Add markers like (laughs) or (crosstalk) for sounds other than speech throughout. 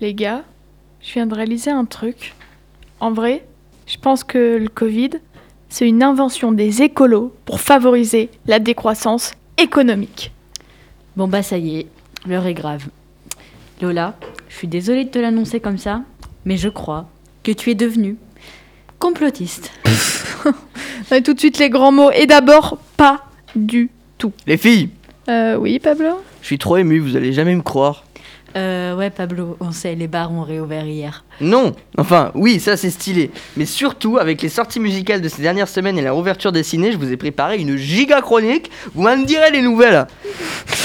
Les gars, je viens de réaliser un truc. En vrai, je pense que le Covid, c'est une invention des écolos pour favoriser la décroissance économique. Bon bah ça y est, l'heure est grave. Lola, je suis désolée de te l'annoncer comme ça, mais je crois que tu es devenue complotiste. (laughs) Et tout de suite les grands mots. Et d'abord, pas du tout. Les filles, Euh, oui, Pablo? Je suis trop ému, vous allez jamais me croire. Euh, ouais Pablo, on sait, les bars ont réouvert hier. Non Enfin, oui, ça c'est stylé. Mais surtout, avec les sorties musicales de ces dernières semaines et la ouverture des ciné, je vous ai préparé une giga chronique. Vous m'en direz les nouvelles.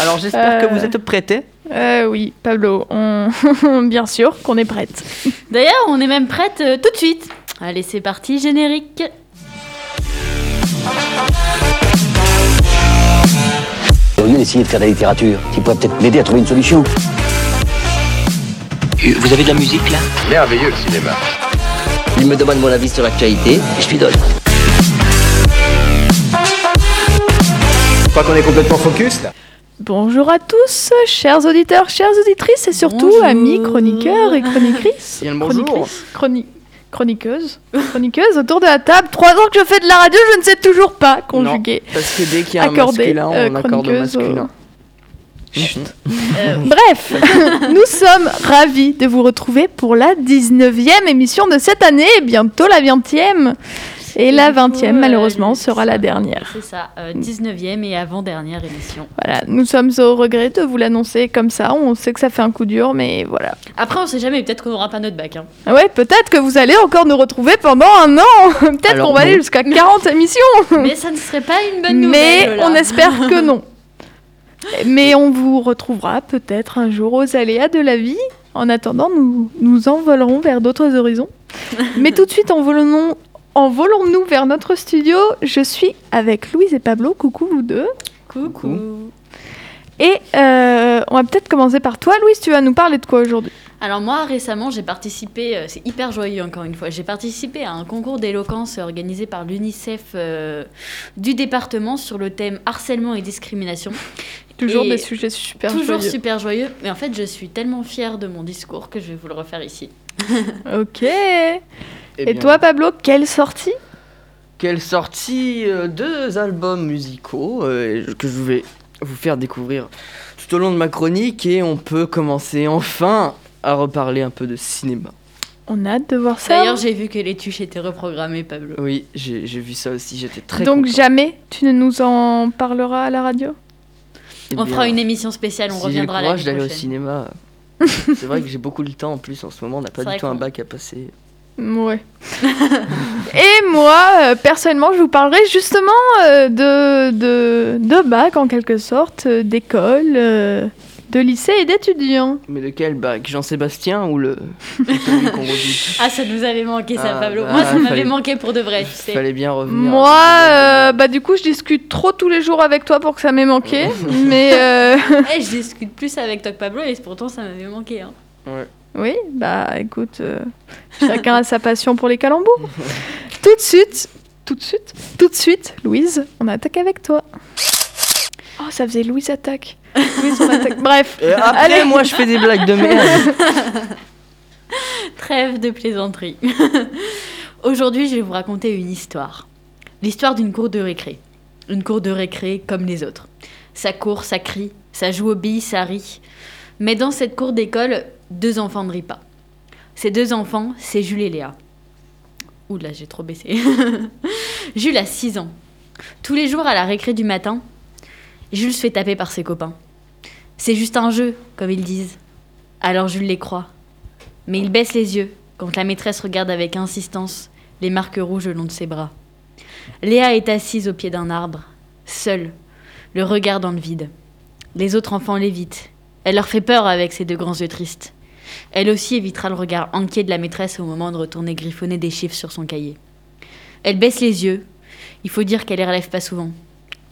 Alors j'espère que Euh. vous êtes prêtés. Euh, oui, Pablo, on... (laughs) bien sûr qu'on est prête. D'ailleurs, on est même prête euh, tout de suite. Allez, c'est parti, générique. Au lieu d'essayer de faire de la littérature, qui pourrait peut-être m'aider à trouver une solution. Vous avez de la musique là Merveilleux le cinéma. Il me demande mon avis sur l'actualité, et je lui donne. Je crois qu'on est complètement focus là. Bonjour à tous, chers auditeurs, chères auditrices et surtout Bonjour. amis chroniqueurs et chroniqutrices. (laughs) Bien le bonjour. Chroniqutrices, chroni- Chroniqueuses. Chroniqueuses autour de la table. Trois ans que je fais de la radio, je ne sais toujours pas conjuguer. Non, parce que dès qu'il y a un Accordé, masculin, euh, on accorde au Euh, (laughs) Bref, (laughs) nous sommes ravis de vous retrouver pour la 19e émission de cette année, et bientôt la 20e. Et, la du coup, 20e, euh, malheureusement, sera la dernière. C'est ça, euh, 19e et avant-dernière émission. Voilà, nous sommes au regret de vous l'annoncer comme ça. On sait que ça fait un coup dur, mais voilà. Après, on sait jamais, peut-être qu'on n'aura pas notre bac. Hein. Ouais, peut-être que vous allez encore nous retrouver pendant un an. (laughs) peut-être qu'on va aller jusqu'à 40 émissions. Mais ça ne serait pas une bonne mais nouvelle. Lola. on espère que non. Mais on vous retrouvera peut-être un jour aux aléas de la vie. En attendant, nous nous envolerons vers d'autres horizons. (laughs) Mais tout de suite, envolons- envolons-nous vers notre studio. Je suis avec Louise et Pablo. Coucou vous deux. Coucou. Et euh, on va peut-être commencer par toi, Louise. Tu vas nous parler de quoi aujourd'hui? Alors moi récemment j'ai participé, euh, c'est hyper joyeux encore une fois, j'ai participé à un concours d'éloquence organisé par l'UNICEF euh, du département sur le thème harcèlement et discrimination. Toujours Et des sujets super Toujours joyeux. super joyeux, mais en fait je suis tellement fière de mon discours que je vais vous le refaire ici. (laughs) Ok. Et, Eh bien, toi, Pablo, quelle sortie? Quelle sortie euh, Deux albums musicaux euh, que je vais vous faire découvrir tout au long de ma chronique et on peut commencer enfin à reparler un peu de cinéma. On a hâte de voir ça. D'ailleurs j'ai vu que les tuches étaient reprogrammées Pablo. Oui, j'ai j'ai vu ça aussi, j'étais très Donc content. jamais tu ne nous en parleras à la radio? On bien, fera une émission spéciale, on si j'ai le reviendra courage d'aller au cinéma. (laughs) C'est vrai que j'ai beaucoup de temps en plus en ce moment, on n'a pas C'est du tout un bac à passer. Ouais. (laughs) Et moi, euh, personnellement, je vous parlerai justement euh, de, de, de bac en quelque sorte, euh, d'école, euh, de lycée et d'étudiants. Mais de quel bac Jean-Sébastien ou le (laughs) Ah ça nous avait manqué ça Ah, Pablo. bah, Moi ça m'avait manqué pour de vrai, tu sais. Fallait bien revenir. Moi, euh, bah du coup, je discute trop tous les jours avec toi pour que ça m'ait manqué. (laughs) mais euh, (laughs) Eh, je discute plus avec toi que Pablo et pourtant ça m'avait manqué. Hein. Ouais. oui, bah écoute, euh, chacun a sa passion pour les calembours. tout de suite, tout de suite, tout de suite, Louise, on attaque avec toi. Oh, ça faisait Louise attaque. Louise, on attaque. (laughs) Bref. Et après, Allez. moi, je fais des blagues de merde. (laughs) Trêve de plaisanterie. (laughs) Aujourd'hui, je vais vous raconter une histoire. L'histoire d'une cour de récré. Une cour de récré comme les autres. Ça court, ça crie, ça joue aux billes, ça rit. Mais dans cette cour d'école, deux enfants ne rient pas. Ces deux enfants, c'est Jules et Léa. Oula, j'ai trop baissé. Jules a 6 ans. Tous les jours à la récré du matin, Jules se fait taper par ses copains. C'est juste un jeu, comme ils disent. Alors Jules les croit. Mais il baisse les yeux quand la maîtresse regarde avec insistance les marques rouges le long de ses bras. Léa est assise au pied d'un arbre, seule, le regard dans le vide. Les autres enfants l'évitent. Elle leur fait peur avec ses deux grands yeux tristes. Elle aussi évitera le regard inquiet de la maîtresse au moment de retourner griffonner des chiffres sur son cahier. Elle baisse les yeux. Il faut dire qu'elle les relève pas souvent.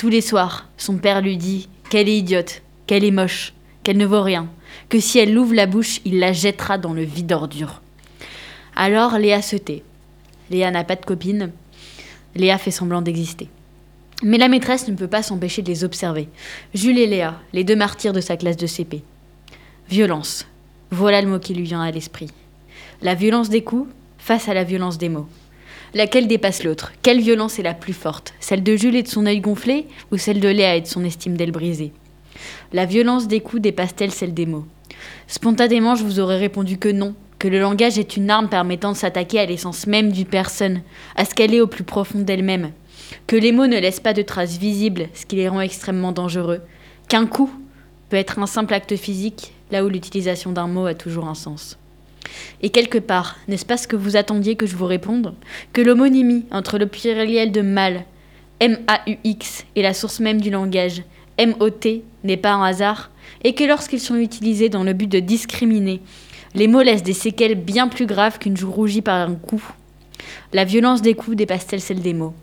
Tous les soirs, son père lui dit qu'elle est idiote, qu'elle est moche, qu'elle ne vaut rien, que si elle ouvre la bouche, il la jettera dans le vide ordure. Alors Léa se tait. Léa n'a pas de copine. Léa fait semblant d'exister. Mais la maîtresse ne peut pas s'empêcher de les observer. Jules et Léa, les deux martyrs de sa classe de CP. Violence. Voilà le mot qui lui vient à l'esprit. La violence des coups face à la violence des mots. Laquelle dépasse l'autre? Quelle violence est la plus forte? Celle de Jules et de son œil gonflé ou celle de Léa et de son estime d'elle brisée? La violence des coups dépasse-t-elle celle des mots? Spontanément, je vous aurais répondu que non, que le langage est une arme permettant de s'attaquer à l'essence même d'une personne, à ce qu'elle est au plus profond d'elle-même, que les mots ne laissent pas de traces visibles, ce qui les rend extrêmement dangereux, qu'un coup peut être un simple acte physique, là où l'utilisation d'un mot a toujours un sens. Et quelque part, n'est-ce pas ce que vous attendiez que je vous réponde? Que l'homonymie entre le pluriel de mal, M-A-U-X, et la source même du langage, M-O-T, n'est pas un hasard, et que lorsqu'ils sont utilisés dans le but de discriminer, les mots laissent des séquelles bien plus graves qu'une joue rougie par un coup? La violence des coups dépasse-t-elle celle des mots?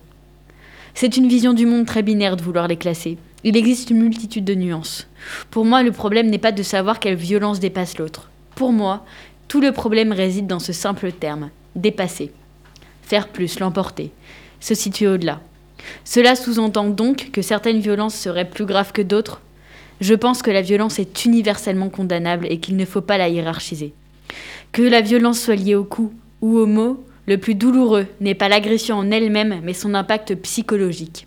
C'est une vision du monde très binaire de vouloir les classer. Il existe une multitude de nuances. Pour moi, le problème n'est pas de savoir quelle violence dépasse l'autre. Pour moi, tout le problème réside dans ce simple terme, dépasser. Faire plus, l'emporter, se situer au-delà. Cela sous-entend donc que certaines violences seraient plus graves que d'autres Je pense que la violence est universellement condamnable et qu'il ne faut pas la hiérarchiser. Que la violence soit liée au coup ou au mot, le plus douloureux n'est pas l'agression en elle-même, mais son impact psychologique.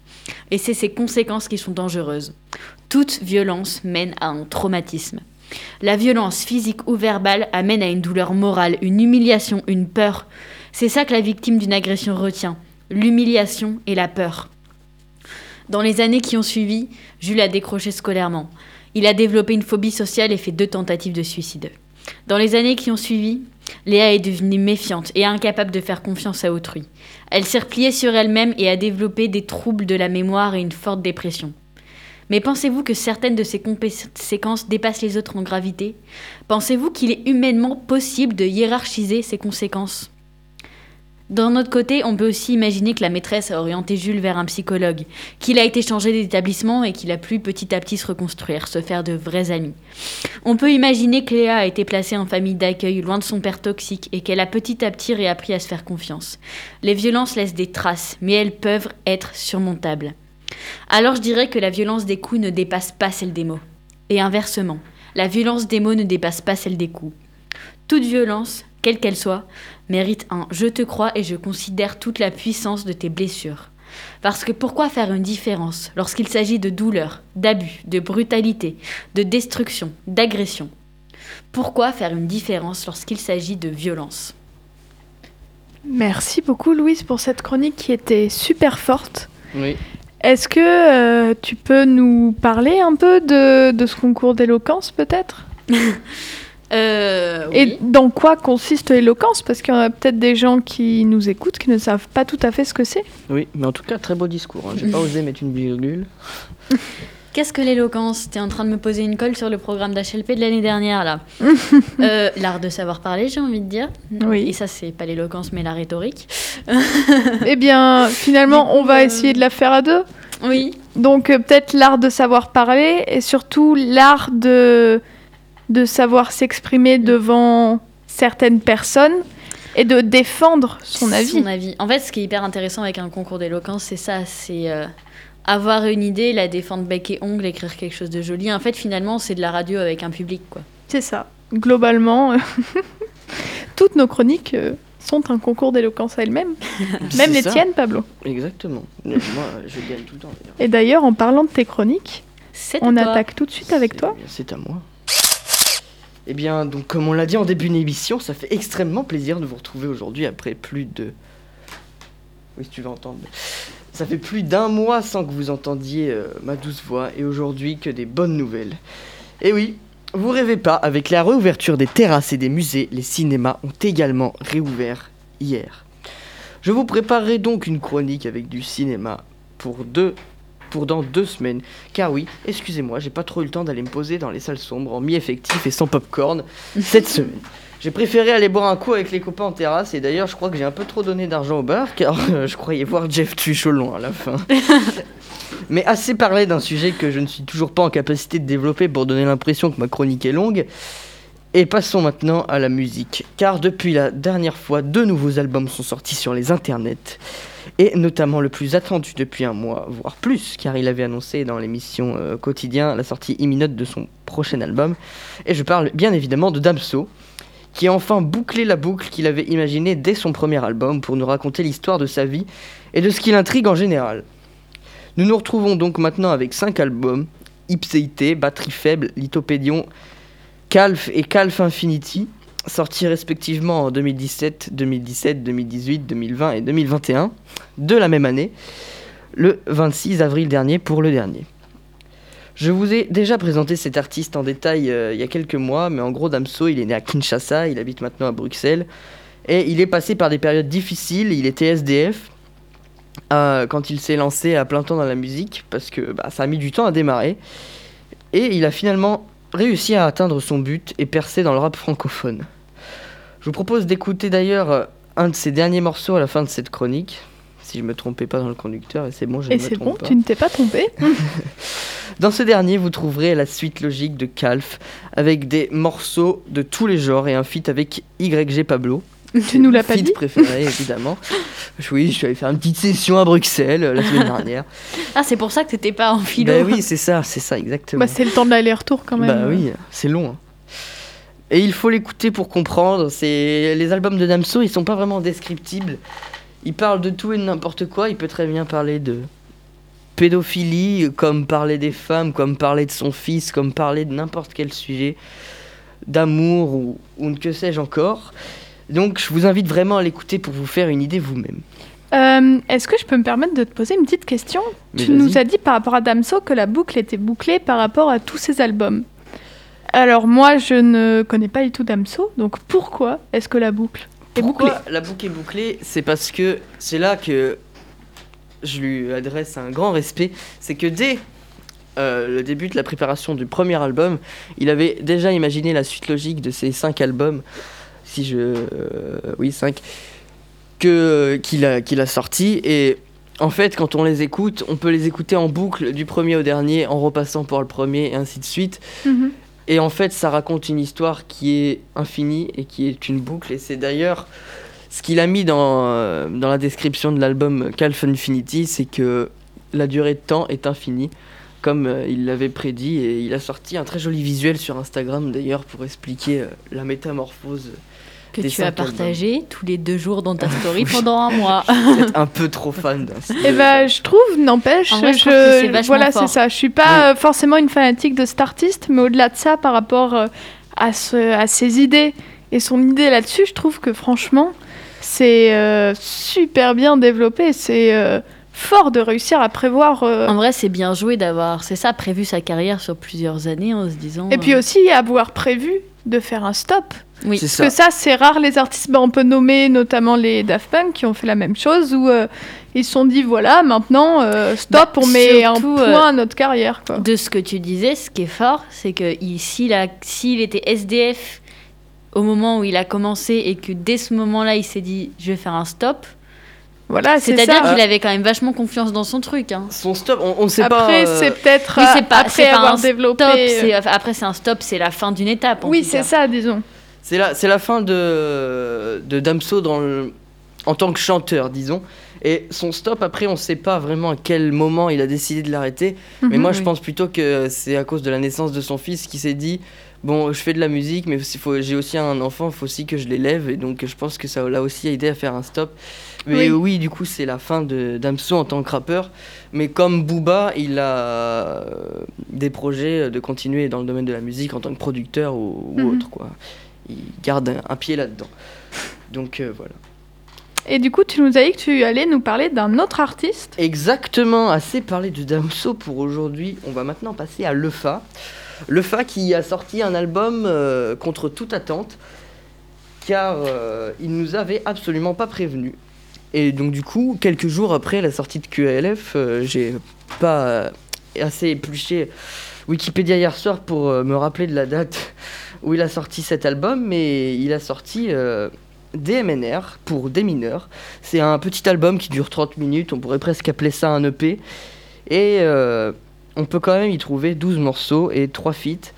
Et c'est ses conséquences qui sont dangereuses. Toute violence mène à un traumatisme. La violence physique ou verbale amène à une douleur morale, une humiliation, une peur. C'est ça que la victime d'une agression retient, l'humiliation et la peur. Dans les années qui ont suivi, Jules a décroché scolairement. Il a développé une phobie sociale et fait deux tentatives de suicide. Dans les années qui ont suivi, Léa est devenue méfiante et incapable de faire confiance à autrui. Elle s'est repliée sur elle-même et a développé des troubles de la mémoire et une forte dépression. Mais pensez-vous que certaines de ces conséquences dépassent les autres en gravité? Pensez-vous qu'il est humainement possible de hiérarchiser ces conséquences? D'un autre côté, on peut aussi imaginer que la maîtresse a orienté Jules vers un psychologue, qu'il a été changé d'établissement et qu'il a pu petit à petit se reconstruire, se faire de vrais amis. On peut imaginer que Léa a été placée en famille d'accueil loin de son père toxique et qu'elle a petit à petit réappris à se faire confiance. Les violences laissent des traces, mais elles peuvent être surmontables. Alors je dirais que la violence des coups ne dépasse pas celle des mots. Et inversement, la violence des mots ne dépasse pas celle des coups. Toute violence, quelle qu'elle soit, mérite un je te crois et je considère toute la puissance de tes blessures. Parce que pourquoi faire une différence lorsqu'il s'agit de douleur, d'abus, de brutalité, de destruction, d'agression? Pourquoi faire une différence lorsqu'il s'agit de violence? Merci beaucoup Louise pour cette chronique qui était super forte. Oui. Est-ce que euh, tu peux nous parler un peu de, de ce concours d'éloquence peut-être? (laughs) Euh, oui. Et dans quoi consiste l'éloquence? Parce qu'il y en a peut-être des gens qui nous écoutent qui ne savent pas tout à fait ce que c'est. Oui, mais en tout cas, très beau discours. Hein. J'ai pas (laughs) osé mettre une virgule. Qu'est-ce que l'éloquence? T'es en train de me poser une colle sur le programme d'HLP de l'année dernière, là. (laughs) Euh, L'art de savoir parler, j'ai envie de dire. Oui. Et ça, c'est pas l'éloquence, mais la rhétorique. (laughs) Eh bien, finalement, on va euh, essayer de la faire à deux. Oui. Donc euh, peut-être l'art de savoir parler et surtout l'art de, de savoir s'exprimer devant certaines personnes et de défendre son avis. Son avis. En fait, ce qui est hyper intéressant avec un concours d'éloquence, c'est ça, c'est euh, avoir une idée, la défendre bec et ongle, écrire quelque chose de joli. En fait, finalement, c'est de la radio avec un public, quoi. C'est ça. Globalement, (laughs) toutes nos chroniques euh, sont un concours d'éloquence à elles-mêmes. (laughs) Même les ça. tiennes, Pablo. Exactement. Moi, je gagne tout le temps. d'ailleurs. Et d'ailleurs, en parlant de tes chroniques, C'est on attaque tout de suite avec C'est- toi. C'est à moi. Eh bien, donc, comme on l'a dit en début d'émission, ça fait extrêmement plaisir de vous retrouver aujourd'hui après plus de. Oui, si tu veux entendre. Ça fait plus d'un mois sans que vous entendiez euh, ma douce voix, et aujourd'hui que des bonnes nouvelles. Et oui, vous rêvez pas, avec la réouverture des terrasses et des musées, les cinémas ont également réouvert hier. Je vous préparerai donc une chronique avec du cinéma pour deux pour dans deux semaines. Car oui, excusez-moi, j'ai pas trop eu le temps d'aller me poser dans les salles sombres en mi-effectif et sans popcorn cette (laughs) semaine. J'ai préféré aller boire un coup avec les copains en terrasse et d'ailleurs je crois que j'ai un peu trop donné d'argent au bar car euh, je croyais voir Jeff Tuch au loin à la fin. (laughs) Mais assez parlé d'un sujet que je ne suis toujours pas en capacité de développer pour donner l'impression que ma chronique est longue. Et passons maintenant à la musique, car depuis la dernière fois, deux nouveaux albums sont sortis sur les internets, et notamment le plus attendu depuis un mois, voire plus, car il avait annoncé dans l'émission euh, Quotidien la sortie imminente de son prochain album, et je parle bien évidemment de Damso, qui a enfin bouclé la boucle qu'il avait imaginée dès son premier album pour nous raconter l'histoire de sa vie et de ce qui l'intrigue en général. Nous nous retrouvons donc maintenant avec 5 albums, Ipséité, Batterie Faible, Lithopédion, Calf et Calf Infinity, sortis respectivement en 2017, 2017, 2018, 2020 et 2021, de la même année, le 26 avril dernier pour le dernier. Je vous ai déjà présenté cet artiste en détail euh, il y a quelques mois, mais en gros Damso, il est né à Kinshasa, il habite maintenant à Bruxelles, et il est passé par des périodes difficiles, il était SDF, euh, quand il s'est lancé à plein temps dans la musique, parce que bah, ça a mis du temps à démarrer, et il a finalement réussi à atteindre son but et percer dans le rap francophone. Je vous propose d'écouter d'ailleurs euh, un de ses derniers morceaux à la fin de cette chronique, si je me trompais pas dans le conducteur, et c'est bon, je Et ne me c'est bon, trompe pas. tu ne t'es pas trompé. (laughs) (laughs) Dans ce dernier, vous trouverez la suite logique de Calf, avec des morceaux de tous les genres et un feat avec YG Pablo. tu nous l'as pas Feat dit préféré, (laughs) évidemment. Oui, je suis allé faire une petite session à Bruxelles euh, la semaine dernière. Ah, c'est pour ça que t'étais pas en philo. bah oui, c'est ça, c'est ça, exactement. bah, C'est le temps de l'aller-retour quand même. Bah oui, c'est long. hein. Et il faut l'écouter pour comprendre. C'est les albums de Damso, ils sont pas vraiment descriptibles. Il parle de tout et de n'importe quoi. Il peut très bien parler de pédophilie, comme parler des femmes, comme parler de son fils, comme parler de n'importe quel sujet, d'amour ou, ou que sais-je encore. Donc je vous invite vraiment à l'écouter pour vous faire une idée vous-même. Euh, Est-ce que je peux me permettre de te poser une petite question? Mais Tu nous as dit par rapport à Damso que la boucle était bouclée par rapport à tous ses albums. Alors moi, je ne connais pas du tout Damso, donc pourquoi est-ce que la boucle? Bouclée Pourquoi la boucle est bouclée C'est parce que c'est là que je lui adresse un grand respect. C'est que dès euh, le début de la préparation du premier album, il avait déjà imaginé la suite logique de ces cinq albums. Si je. euh, oui, cinq. Que, qu'il, a, qu'il a sorti. Et en fait, quand on les écoute, on peut les écouter en boucle du premier au dernier, en repassant pour le premier, et ainsi de suite. Mhm. Et en fait, ça raconte une histoire qui est infinie et qui est une boucle. Et c'est d'ailleurs ce qu'il a mis dans, euh, dans la description de l'album Calf Infinity, c'est que la durée de temps est infinie, comme euh, il l'avait prédit. Et il a sorti un très joli visuel sur Instagram d'ailleurs pour expliquer euh, la métamorphose. Que des tu as albums. partagé tous les deux jours dans ta (laughs) story pendant un mois. Peut-être un peu trop (laughs) fan d'un. Eh ben, je trouve, n'empêche, je je, voilà, c'est ça. Je suis pas euh, forcément une fanatique de cet artiste, mais au-delà de ça, par rapport euh, à, ce, à ses idées et son idée là-dessus, je trouve que franchement, c'est euh, super bien développé. C'est euh, fort de réussir à prévoir. euh, En vrai, c'est bien joué d'avoir, c'est ça, prévu sa carrière sur plusieurs années en se disant. et puis aussi avoir prévu de faire un stop. Oui. C'est Parce ça. que ça, c'est rare les artistes. Ben, on peut nommer notamment les Daft Punk qui ont fait la même chose où euh, ils se sont dit voilà, maintenant, euh, stop, Bah, on met un point euh, à notre carrière. Quoi. De ce que tu disais, ce qui est fort, c'est que il- s'il était SDF au moment où il a commencé et que dès ce moment-là, il s'est dit je vais faire un stop, Voilà, c'est c'est-à-dire qu'il avait quand même vachement confiance dans son truc. Hein. Son stop, on ne sait pas. Après, euh, c'est peut-être Oui, c'est pas- après avoir un développé. Stop, après c'est un stop, c'est la fin d'une étape. en Oui, c'est ça, disons. C'est la, c'est la fin de, de Damso dans le- en tant que chanteur, disons. Et son stop, après, on ne sait pas vraiment à quel moment il a décidé de l'arrêter. Mais Mhm. moi, je pense plutôt que c'est à cause de la naissance de son fils qui s'est dit Bon, je fais de la musique, mais j'ai aussi un enfant, il faut aussi que je l'élève. Et donc, je pense que ça l'a aussi aidé à faire un stop. Mais Oui. oui, du coup, c'est la fin de Damso en tant que rappeur. Mais comme Booba, il a euh, des projets de continuer dans le domaine de la musique en tant que producteur ou, ou Mhm. autre. Quoi. Il garde un, un pied là-dedans. Donc euh, voilà. Et du coup, tu nous as dit que tu allais nous parler d'un autre artiste. Exactement, assez parlé de Damso pour aujourd'hui. On va maintenant passer à Lefa. Lefa qui a sorti un album euh, contre toute attente, car euh, il nous avait absolument pas prévenu. Et donc du coup, quelques jours après la sortie de QALF, euh, j'ai pas euh, assez épluché Wikipédia hier soir pour me rappeler de la date où il a sorti cet album, mais il a sorti euh, DMNR pour des mineurs. C'est un petit album qui dure 30 minutes, on pourrait presque appeler ça un EP. Et euh, on peut quand même y trouver 12 morceaux et 3 feats.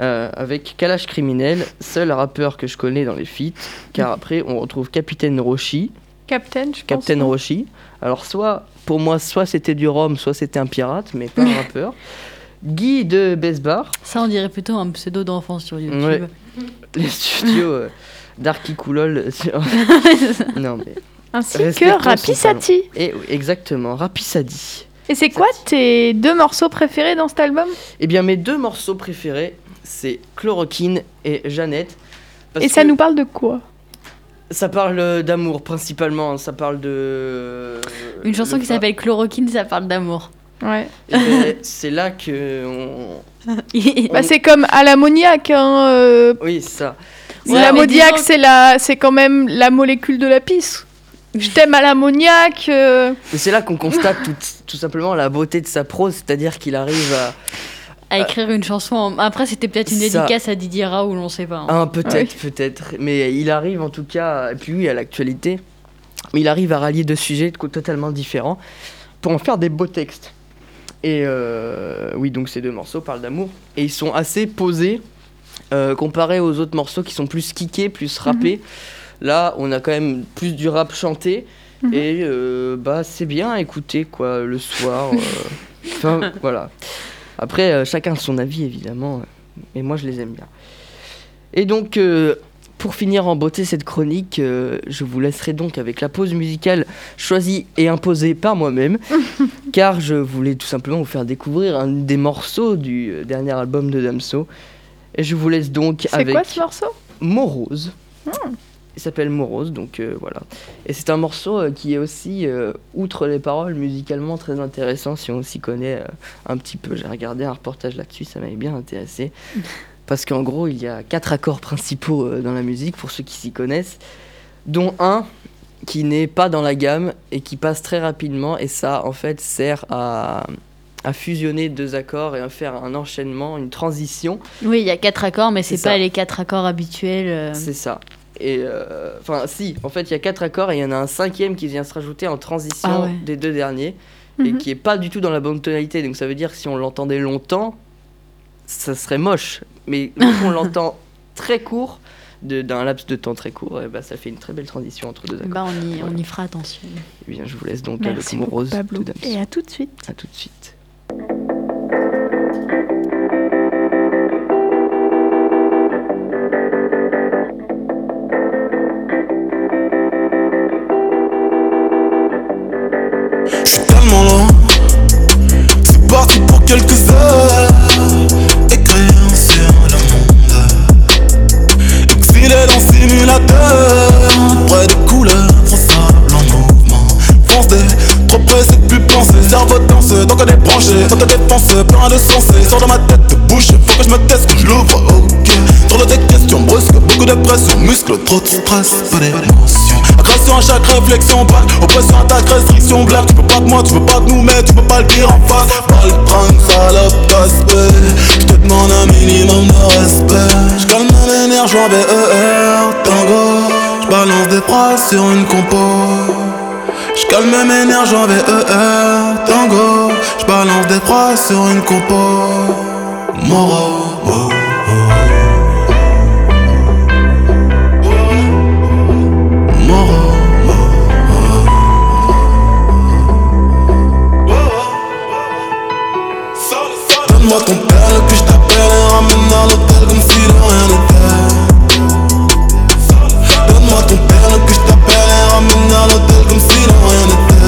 euh, avec Kalash Criminel, seul rappeur que je connais dans les feats, car après on retrouve Capitaine Roshi, Captain, je pense. Captain Roshi. Alors soit, pour moi, soit c'était du rhum, soit c'était un pirate, mais pas un (laughs) rappeur. Guy de Besbar, Ça, on dirait plutôt un pseudo d'enfant sur YouTube. Ouais. (laughs) les studios euh, Darky Coolol. sur- (laughs) non mais... Ainsi que Rapisati. Et exactement, Rapisadi. Et c'est quoi tes deux morceaux préférés dans cet album? Eh bien, mes deux morceaux préférés, c'est Chloroquine et Jeannette. parce Et ça que nous parle de quoi? Ça parle d'amour principalement, ça parle de... Une chanson qui s'appelle Chloroquine, ça parle d'amour. Ouais. Ben, c'est là que... on- (laughs) Bah, c'est comme à l'ammoniaque. Hein, euh, Oui, c'est ça. Ouais, mais l'ammoniaque, disons- c'est la, c'est quand même la molécule de la pisse. Je t'aime à l'ammoniaque. euh, Mais c'est là qu'on constate tout, tout simplement la beauté de sa prose, c'est-à-dire qu'il arrive à... à écrire une chanson. Après, c'était peut-être une Ça. dédicace à Didier Raoult, on sait pas. hein. Ah, peut-être, peut-être. Mais il arrive en tout cas, et puis oui, à l'actualité, il arrive à rallier deux sujets totalement différents pour en faire des beaux textes. Et euh, oui, donc ces deux morceaux parlent d'amour. Et ils sont assez posés, euh, comparés aux autres morceaux qui sont plus kickés, plus rappés. Là, on a quand même plus du rap chanté. Mhm. Et euh, bah, c'est bien à écouter, quoi, le soir. (laughs) Enfin, voilà. Après, chacun son avis, évidemment. Mais moi, je les aime bien. Et donc, pour finir en beauté cette chronique, euh, je vous laisserai donc avec la pause musicale choisie et imposée par moi-même, (laughs) car je voulais tout simplement vous faire découvrir un des morceaux du euh, dernier album de Damso. Et je vous laisse donc C'est avec quoi ce morceau? Morose. Il s'appelle Morose, donc euh, voilà. Et c'est un morceau euh, qui est aussi, euh, outre les paroles, musicalement très intéressant si on s'y connaît un petit peu. J'ai regardé un reportage là-dessus, ça m'avait bien intéressé. (laughs) Parce qu'en gros, il y a quatre accords principaux euh, dans la musique, pour ceux qui s'y connaissent, dont un qui n'est pas dans la gamme et qui passe très rapidement. Et ça, en fait, sert à, à fusionner deux accords et à faire un enchaînement, une transition. Oui, il y a quatre accords, mais c'est pas les quatre accords habituels. euh. C'est ça. Et euh, enfin, si, en fait, il y a quatre accords et il y en a un cinquième qui vient se rajouter en transition Ah ouais. des deux derniers et Mhm. qui est pas du tout dans la bonne tonalité. Donc ça veut dire que si on l'entendait longtemps, ça serait moche. Mais qu'on l'entend très court, d'un laps de temps très court, et bah, ça fait une très belle transition entre deux accords. Bah, on y, Voilà. on y fera attention. Eh bien, je vous laisse donc Merci avec beaucoup, Morose Pablo. Et à tout de suite. À tout de suite. Pression. Muscle, trop de stress, peu d'émotion. Agression à chaque réflexion, balle, oppression, attaque, restriction, blague. Tu peux pas de moi, tu veux pas de nous, mais tu peux pas le dire en face. Pas le prendre, salope, casse Je te demande un minimum de respect. Je calme mon énergie en BER, tango. Je balance des phrases sur une compo. Je calme mon énergie en VER, tango. Je balance des phrases sur une compo. Moro, Donne-moi ton père, puis je t'appelle et ramène à l'hôtel comme si de rien n'était. Donne-moi ton père, puis je t'appelle et ramène à l'hôtel comme si de rien n'était.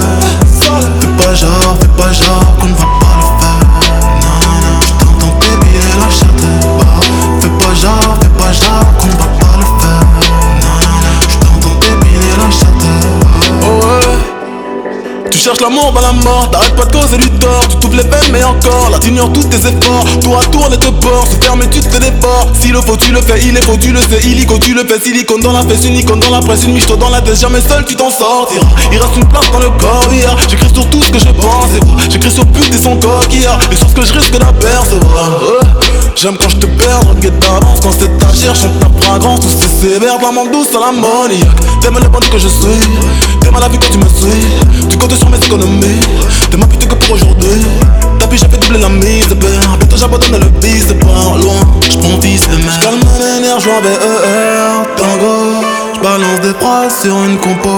Fais pas genre, fais pas genre qu'on va pas cherches l'amour dans la mort, t'arrêtes pas de causer du tort. Tu t'ouvres les mais encore, là t'ignores tous tes efforts. Tour à tour on te porte, se ferme et tu te défores S'il le faut tu le fais, il est faux tu le sais. Illico tu le fais, silicone dans la fesse, une icône dans la presse. Une miche dans la tête, jamais seul tu t'en sortiras. Il reste une place dans le corps hier J'écris sur tout ce que je pense et J'écris sur pute et son coquillard Les choses que je risque d'apercevoir. J'aime quand je te perds, regarde d'avance Quand c'est ta chair, chante ta fragrance. Tout c'est sévère, de la douce à l'ammoniaque T'aimes les bandits que je suis T'aimes la vie quand tu me suis Tu comptes sur mes économies T'es ma que pour aujourd'hui T'as puis j'ai fait doubler la mise de peur. Bientôt j'abandonne le vice de point loin. J'prends fils et mère. J'calme mes nerfs, j'en vais ER, tango. J'balance des phrases sur une compo.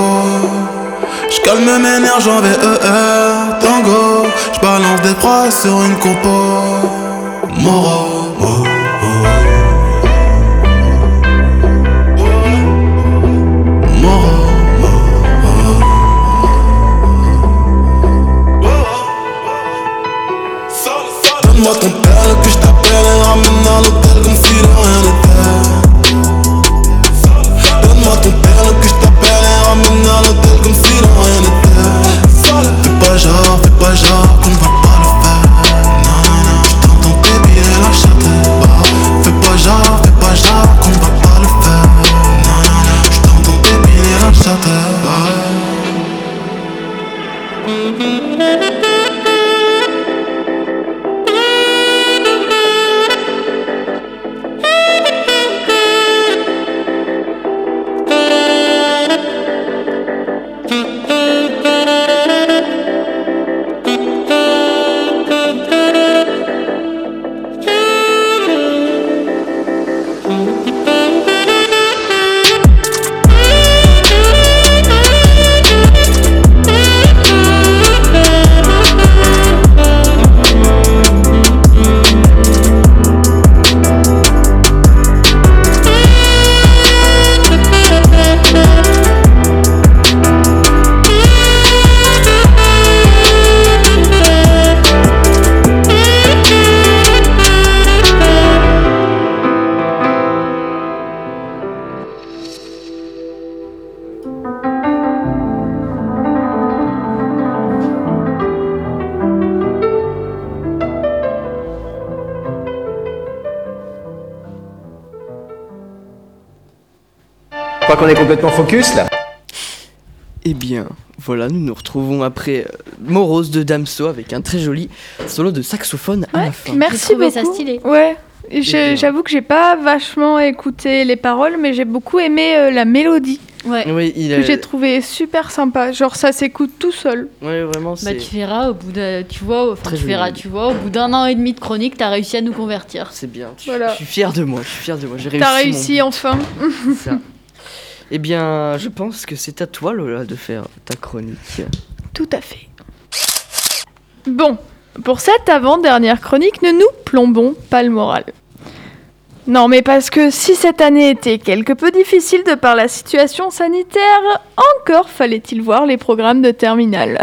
J'calme mes nerfs, j'en vais ER, tango. J'balance des phrases sur une compo. Moro, qu'on est complètement focus là. Eh bien, voilà, nous nous retrouvons après euh, Morose de Damso avec un très joli solo de saxophone à Ouais, la fin. merci beaucoup. ça stylé. Ouais. J'ai- bien. J'avoue que j'ai pas vachement écouté les paroles, mais j'ai beaucoup aimé euh, la mélodie Ouais. Oui, il que j'ai trouvé super sympa. Genre ça s'écoute tout seul. Ouais, vraiment, Bah, c'est... tu verras au bout de, tu vois, enfin, Très tu verras, tu vois, au bout d'un an et demi de chronique, t'as réussi à nous convertir. C'est bien. Je, Voilà. je suis fier de moi, je suis fier de moi. J'ai réussi. T'as mon réussi but, enfin. c'est ça. (laughs) Eh bien, je pense que c'est à toi, Lola, de faire ta chronique. Tout à fait. Bon, pour cette avant-dernière chronique, ne nous plombons pas le moral. Non, mais parce que si cette année était quelque peu difficile de par la situation sanitaire, encore fallait-il voir les programmes de terminale.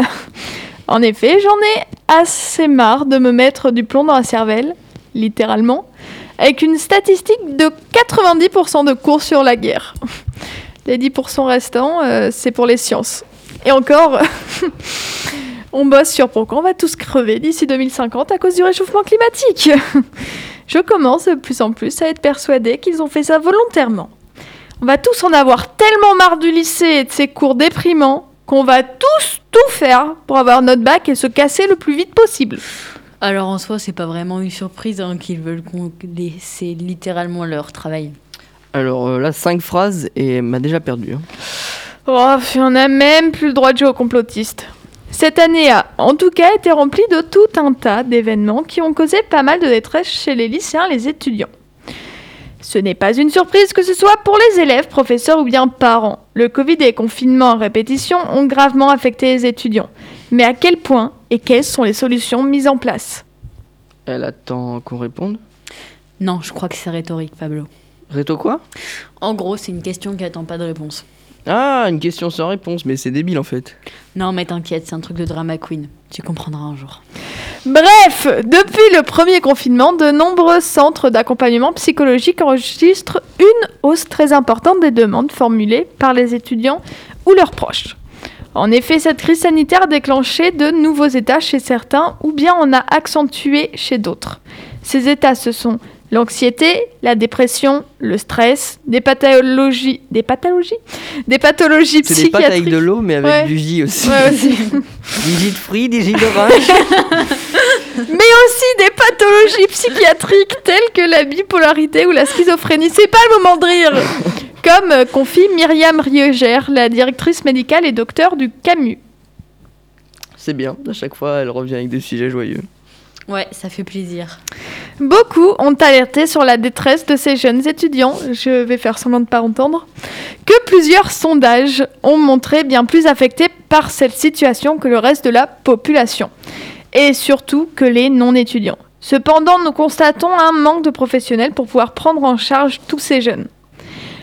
En effet, j'en ai assez marre de me mettre du plomb dans la cervelle, littéralement, avec une statistique de 90% de cours sur la guerre. Les 10% restants, euh, c'est pour les sciences. Et encore, (laughs) on bosse sur pourquoi on va tous crever d'ici 2050 à cause du réchauffement climatique. (laughs) Je commence de plus en plus à être persuadée qu'ils ont fait ça volontairement. On va tous en avoir tellement marre du lycée et de ses cours déprimants qu'on va tous tout faire pour avoir notre bac et se casser le plus vite possible. Alors en soi, c'est pas vraiment une surprise hein, qu'ils veulent qu'on c'est littéralement leur travail. Alors euh, là, cinq phrases et elle m'a déjà perdu. hein. Oh, on a même plus le droit de jouer aux complotistes. Cette année a, en tout cas, été remplie de tout un tas d'événements qui ont causé pas mal de détresse chez les lycéens et les étudiants. Ce n'est pas une surprise que ce soit pour les élèves, professeurs ou bien parents. Le Covid et les confinements en répétition ont gravement affecté les étudiants. Mais à quel point et quelles sont les solutions mises en place? Elle attend qu'on réponde? Non, je crois que c'est rhétorique, Pablo. Réto quoi? En gros, c'est une question qui attend pas de réponse. Ah, une question sans réponse, mais c'est débile en fait. Non, mais t'inquiète, c'est un truc de drama queen. Tu comprendras un jour. Bref, depuis le premier confinement, de nombreux centres d'accompagnement psychologique enregistrent une hausse très importante des demandes formulées par les étudiants ou leurs proches. En effet, cette crise sanitaire a déclenché de nouveaux états chez certains ou bien en a accentué chez d'autres. Ces états, ce sont l'anxiété, la dépression, le stress, des pathologies, des pathologies, des pathologies C'est des pâtes avec psychiatriques. de l'eau, mais avec Ouais. du jus aussi. Ouais, aussi. (laughs) du jus de fruits, des jus d'orange. (laughs) mais aussi des pathologies psychiatriques telles que la bipolarité ou la schizophrénie. C'est pas le moment de rire Comme euh, confie Myriam Rieger, la directrice médicale et docteur du CAMU. c'est bien, à chaque fois elle revient avec des sujets joyeux. Ouais, ça fait plaisir. Beaucoup ont alerté sur la détresse de ces jeunes étudiants, je vais faire semblant de ne pas entendre, que plusieurs sondages ont montré bien plus affectés par cette situation que le reste de la population, et surtout que les non-étudiants. Cependant, nous constatons un manque de professionnels pour pouvoir prendre en charge tous ces jeunes.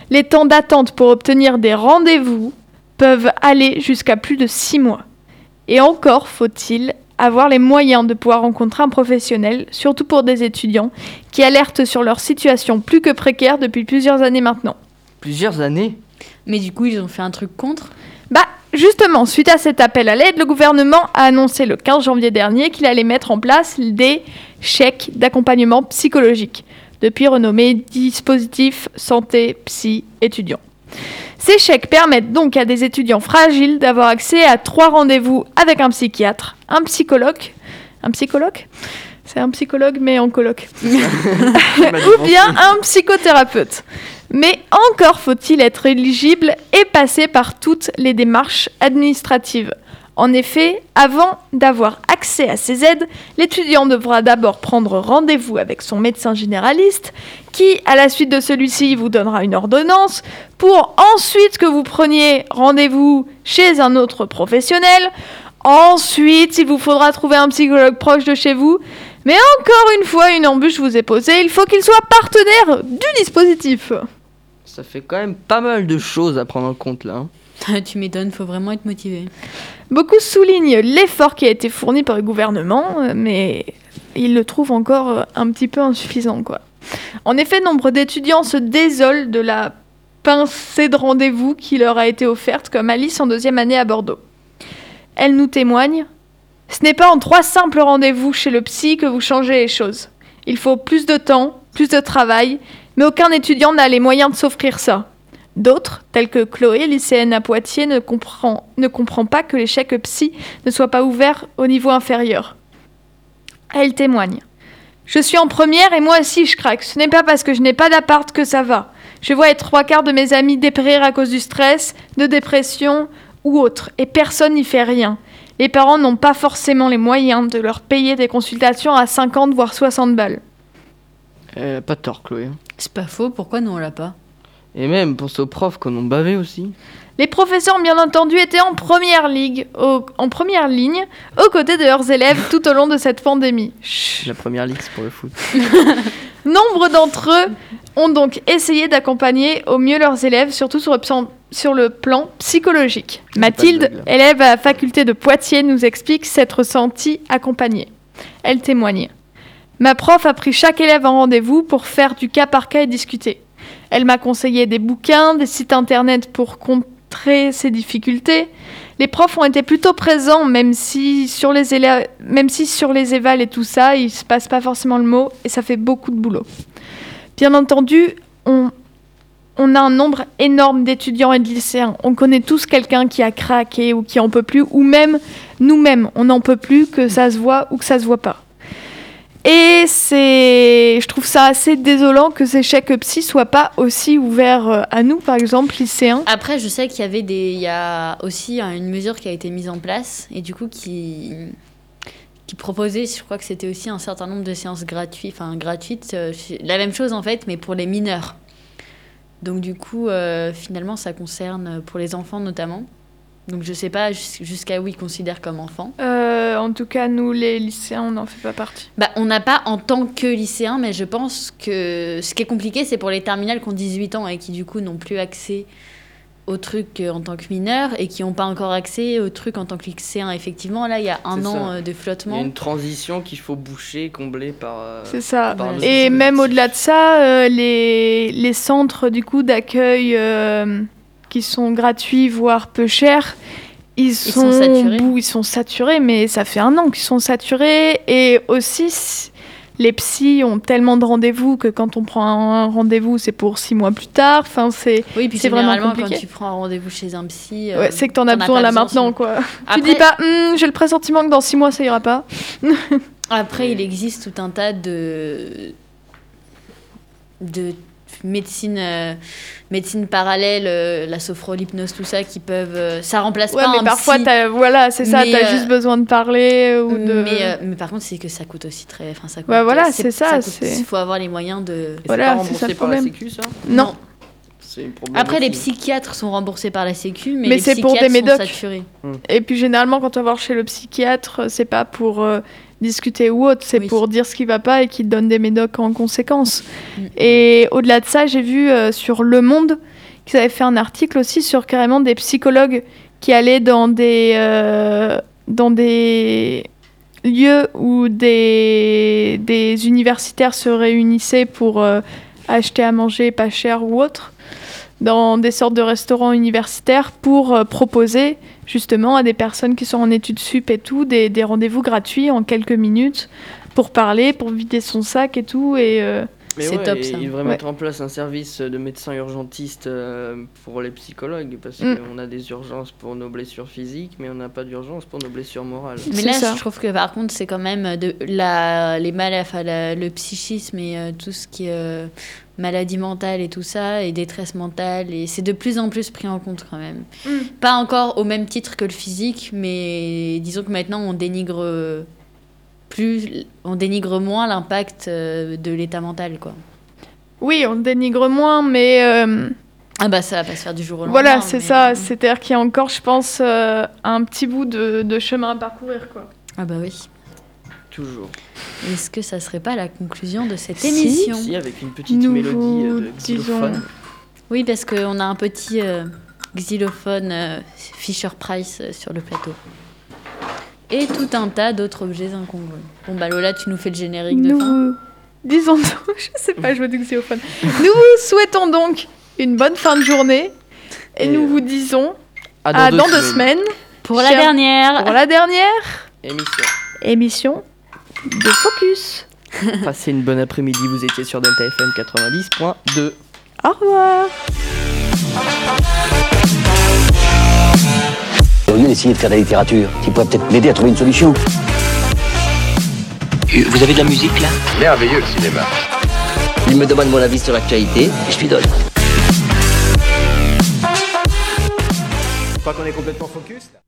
Les temps d'attente pour obtenir des rendez-vous peuvent aller jusqu'à plus de six mois. Et encore faut-il avoir les moyens de pouvoir rencontrer un professionnel, surtout pour des étudiants qui alertent sur leur situation plus que précaire depuis plusieurs années maintenant. Plusieurs années Mais du coup, ils ont fait un truc contre? Bah, justement, suite à cet appel à l'aide, le gouvernement a annoncé le 15 janvier dernier qu'il allait mettre en place des chèques d'accompagnement psychologique, depuis renommé dispositif santé psy étudiant. Ces chèques permettent donc à des étudiants fragiles d'avoir accès à trois rendez-vous avec un psychiatre, un psychologue, un psychologue? C'est un psychologue mais en coloc. (laughs) Ou bien un psychothérapeute. Mais encore faut-il être éligible et passer par toutes les démarches administratives. En effet, avant d'avoir accès à ces aides, l'étudiant devra d'abord prendre rendez-vous avec son médecin généraliste, qui, à la suite de celui-ci, vous donnera une ordonnance, pour ensuite que vous preniez rendez-vous chez un autre professionnel. Ensuite, il vous faudra trouver un psychologue proche de chez vous. Mais encore une fois, une embûche vous est posée, il faut qu'il soit partenaire du dispositif. Ça fait quand même pas mal de choses à prendre en compte là. hein. (laughs) tu m'étonnes, faut vraiment être motivé. Beaucoup soulignent l'effort qui a été fourni par le gouvernement, euh, mais ils le trouvent encore euh, un petit peu insuffisant. Quoi. En effet, nombre d'étudiants se désolent de la pincée de rendez-vous qui leur a été offerte, comme Alice en deuxième année à Bordeaux. Elle nous témoigne Ce n'est pas en trois simples rendez-vous chez le psy que vous changez les choses. Il faut plus de temps, plus de travail, mais aucun étudiant n'a les moyens de s'offrir ça. D'autres, tels que Chloé, lycéenne à Poitiers, ne comprend, ne comprend pas que l'échec psy ne soit pas ouvert au niveau inférieur. Elle témoigne. Je suis en première et moi aussi je craque. Ce n'est pas parce que je n'ai pas d'appart que ça va. Je vois les trois quarts de mes amis dépérir à cause du stress, de dépression ou autre, et personne n'y fait rien. Les parents n'ont pas forcément les moyens de leur payer des consultations à 50 voire 60 balles. Elle a pas tort, Chloé. C'est pas faux, pourquoi nous on l'a pas? Et même pour aux profs qu'on a bavé aussi. Les professeurs, bien entendu, étaient en première, ligue, au- en première ligne, aux côtés de leurs élèves tout au long de cette pandémie. Chut. La première ligue, c'est pour le foot. (laughs) Nombre d'entre eux ont donc essayé d'accompagner au mieux leurs élèves, surtout sur le, plan- sur le plan psychologique. blague, Mathilde, élève à la faculté de Poitiers, nous explique s'être sentie accompagnée. Elle témoigne. Ma prof a pris chaque élève en rendez-vous pour faire du cas par cas et discuter. Elle m'a conseillé des bouquins, des sites internet pour contrer ces difficultés. Les profs ont été plutôt présents, même si sur les élèves, et tout ça, il se passe pas forcément le mot et ça fait beaucoup de boulot. Bien entendu, on, a un nombre énorme d'étudiants et de lycéens. On connaît tous quelqu'un qui a craqué ou qui en peut plus, ou même nous-mêmes, on n'en peut plus que ça se voit ou que ça se voit pas. Et c'est, je trouve ça assez désolant que ces chèques psy soient pas aussi ouverts euh, à nous, par exemple, lycéens. Après, je sais qu'il y avait des, il y a aussi hein, une mesure qui a été mise en place et du coup qui qui proposait, je crois que c'était aussi un certain nombre de séances gratuites, enfin gratuites, euh, la même chose en fait, mais pour les mineurs. Donc du coup, euh, finalement, ça concerne pour les enfants notamment. Donc je sais pas jus- jusqu'à où ils considèrent comme enfants. Euh, en tout cas, nous, les lycéens, on n'en fait pas partie. Bah, on n'a pas en tant que lycéen, mais je pense que ce qui est compliqué, c'est pour les terminales qui ont 18 ans et qui du coup n'ont plus accès aux trucs euh, en tant que mineurs et qui n'ont pas encore accès aux trucs en tant que lycéen. Effectivement, là, il y a un an ça. euh, de Il y a flottement. une transition qu'il faut boucher, combler par. euh, C'est ça. par Et même au-delà de ça, euh, les, les centres du coup d'accueil euh, qui sont gratuits voire peu chers, ils sont sont, saturés. bou- ils sont saturés, mais ça fait un an qu'ils sont saturés. Et aussi, les psys ont tellement de rendez-vous que quand on prend un rendez-vous, c'est pour six mois plus tard. Enfin, c'est Oui, puis c'est vraiment généralement, quand compliqué. tu prends un rendez-vous chez un psy, euh, ouais, c'est que t'en as besoin là maintenant, quoi. Après- Tu dis pas, Hum, j'ai le pressentiment que dans six mois ça ira pas. Après, il existe tout un tas de. de médecine, euh, médecine parallèle, euh, la sophro, l'hypnose, tout ça, qui peuvent. euh, ça remplace Ouais, pas mais un parfois, psy, t'as- voilà, c'est ça, t'as euh, juste besoin de parler ou de. mais, euh, mais par contre, c'est que ça coûte aussi très. Enfin, ça coûte, Bah voilà, c'est ça, Il faut avoir les moyens de. Et Voilà, c'est ça le par la problème. Sécu, ça Non. Problème Après, les psychiatres sont remboursés par la Sécu, mais, Mais les c'est pour des psychiatres sont médocs. saturés. Et puis généralement, quand on va voir chez le psychiatre, c'est pas pour euh, discuter ou autre, c'est Oui. pour dire ce qui va pas et qu'il donne des médocs en conséquence. Mm. Et au-delà de ça, j'ai vu euh, sur Le Monde qu'ils avaient fait un article aussi sur carrément des psychologues qui allaient dans des, euh, dans des lieux où des, des universitaires se réunissaient pour euh, acheter à manger pas cher ou autre, dans des sortes de restaurants universitaires pour euh, proposer justement à des personnes qui sont en études sup et tout, des, des rendez-vous gratuits en quelques minutes pour parler, pour vider son sac et tout. Et euh, C'est ouais, top, ça. Ils devraient Ouais. mettre en place un service de médecins urgentistes euh, pour les psychologues parce Mm. qu'on a des urgences pour nos blessures physiques, mais on n'a pas d'urgence pour nos blessures morales. Mais là, ça. je trouve que par contre, c'est quand même de la, les mal, enfin, la- le psychisme et euh, tout ce qui est euh, maladie mentale et tout ça, et détresse mentale, et c'est de plus en plus pris en compte quand même. Mm. Pas encore au même titre que le physique, mais disons que maintenant on dénigre euh, plus, on dénigre moins l'impact euh, de l'état mental, quoi. oui, on dénigre moins, mais euh, Ah bah ça va pas se faire du jour au lendemain. voilà, c'est mais- ça. C'est-à-dire qu'il y a encore, je pense, euh, un petit bout de, de chemin à parcourir. Quoi. Ah bah oui. Toujours. Est-ce que ça serait pas la conclusion de cette Si. émission Si, avec une petite Nous mélodie euh, vous de disons- xylophone. Oui, parce qu'on a un petit euh, xylophone euh, Fisher Price euh, sur le plateau. Et tout un tas d'autres objets incongrus. Bon bah Lola, tu nous fais le générique de Nous fin. disons donc, (laughs) je sais pas jouer du xylophone. Nous vous souhaitons donc une bonne fin de journée et, Et, nous euh, vous disons à dans deux semaines Pour la dernière pour la dernière Émission. émission de Focus. (laughs) Passez une bonne après-midi, vous étiez sur Delta FM 90.2. Au revoir. Au lieu d'essayer de faire de la littérature, tu pourrais peut-être m'aider à trouver une solution. Euh, Vous avez de la musique là? Merveilleux le cinéma. Il me demande mon avis sur l'actualité et je lui donne. Pas qu'on est complètement focus là?